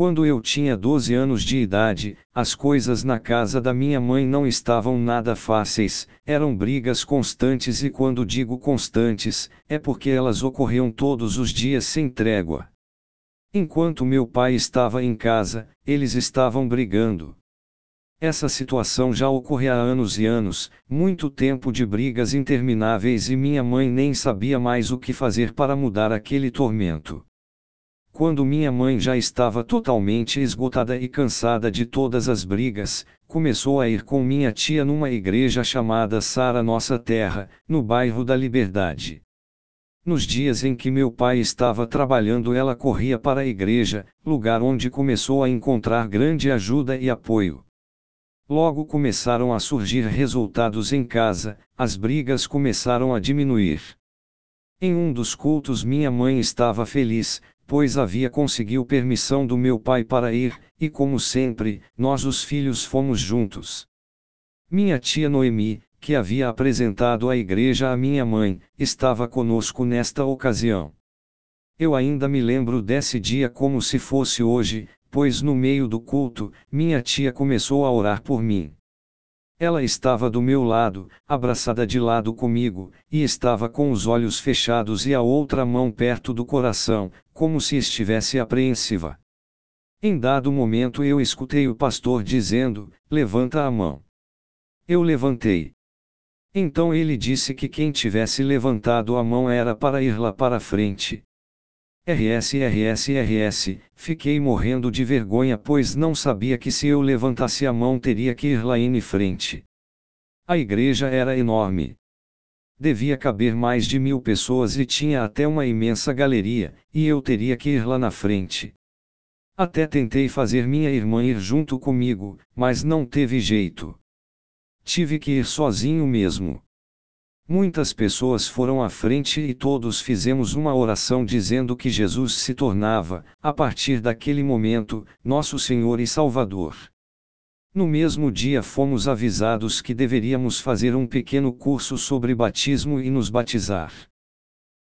Quando eu tinha 12 anos de idade, as coisas na casa da minha mãe não estavam nada fáceis, eram brigas constantes e quando digo constantes, é porque elas ocorriam todos os dias sem trégua. Enquanto meu pai estava em casa, eles estavam brigando. Essa situação já ocorria há anos e anos, muito tempo de brigas intermináveis e minha mãe nem sabia mais o que fazer para mudar aquele tormento. Quando minha mãe já estava totalmente esgotada e cansada de todas as brigas, começou a ir com minha tia numa igreja chamada Sara Nossa Terra, no bairro da Liberdade. Nos dias em que meu pai estava trabalhando, ela corria para a igreja, lugar onde começou a encontrar grande ajuda e apoio. Logo começaram a surgir resultados em casa, as brigas começaram a diminuir. Em um dos cultos, minha mãe estava feliz, pois havia conseguiu permissão do meu pai para ir, e como sempre, nós os filhos fomos juntos. Minha tia Noemi, que havia apresentado a igreja à minha mãe, estava conosco nesta ocasião. Eu ainda me lembro desse dia como se fosse hoje, pois no meio do culto, minha tia começou a orar por mim. Ela estava do meu lado, abraçada de lado comigo, e estava com os olhos fechados e a outra mão perto do coração, como se estivesse apreensiva. Em dado momento eu escutei o pastor dizendo: Levanta a mão. Eu levantei. Então ele disse que quem tivesse levantado a mão era para ir lá para frente. RS RS RS, fiquei morrendo de vergonha pois não sabia que se eu levantasse a mão teria que ir lá em frente. A igreja era enorme. Devia caber mais de mil pessoas e tinha até uma imensa galeria, e eu teria que ir lá na frente. Até tentei fazer minha irmã ir junto comigo, mas não teve jeito. Tive que ir sozinho mesmo. Muitas pessoas foram à frente e todos fizemos uma oração dizendo que Jesus se tornava, a partir daquele momento, nosso Senhor e Salvador. No mesmo dia fomos avisados que deveríamos fazer um pequeno curso sobre batismo e nos batizar.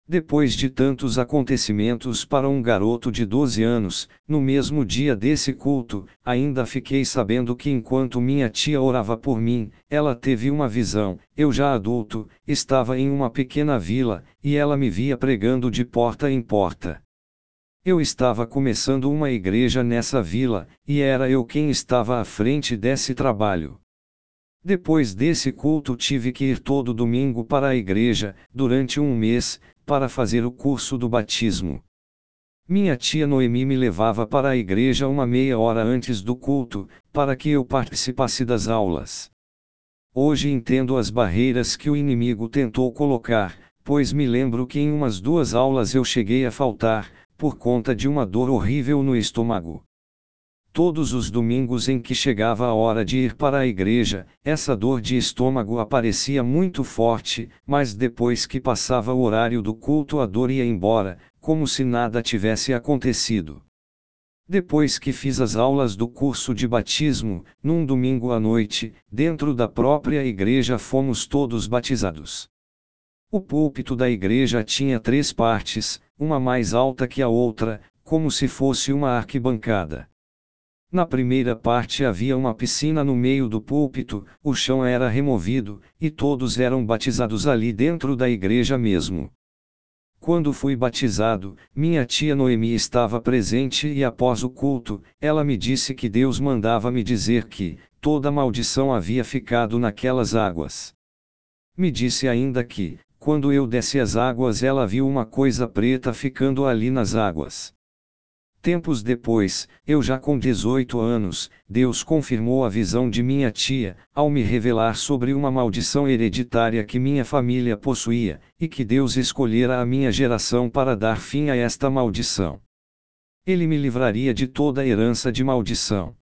Depois de tantos acontecimentos para um garoto de 12 anos, no mesmo dia desse culto, ainda fiquei sabendo que enquanto minha tia orava por mim, ela teve uma visão. Eu já adulto, estava em uma pequena vila, e ela me via pregando de porta em porta. Eu estava começando uma igreja nessa vila, e era eu quem estava à frente desse trabalho. Depois desse culto tive que ir todo domingo para a igreja, durante um mês, para fazer o curso do batismo. Minha tia Noemi me levava para a igreja uma meia hora antes do culto, para que eu participasse das aulas. Hoje entendo as barreiras que o inimigo tentou colocar, pois me lembro que em umas duas aulas eu cheguei a faltar, por conta de uma dor horrível no estômago. Todos os domingos em que chegava a hora de ir para a igreja, essa dor de estômago aparecia muito forte, mas depois que passava o horário do culto a dor ia embora, como se nada tivesse acontecido. Depois que fiz as aulas do curso de batismo, num domingo à noite, dentro da própria igreja fomos todos batizados. O púlpito da igreja tinha três partes, uma mais alta que a outra, como se fosse uma arquibancada. Na primeira parte havia uma piscina no meio do púlpito, o chão era removido, e todos eram batizados ali dentro da igreja mesmo. Quando fui batizado, minha tia Noemi estava presente e após o culto, ela me disse que Deus mandava me dizer que, toda maldição havia ficado naquelas águas. Me disse ainda que, quando eu desce as águas, ela viu uma coisa preta ficando ali nas águas. Tempos depois, eu já com 18 anos, Deus confirmou a visão de minha tia, ao me revelar sobre uma maldição hereditária que minha família possuía, e que Deus escolhera a minha geração para dar fim a esta maldição. Ele me livraria de toda herança de maldição.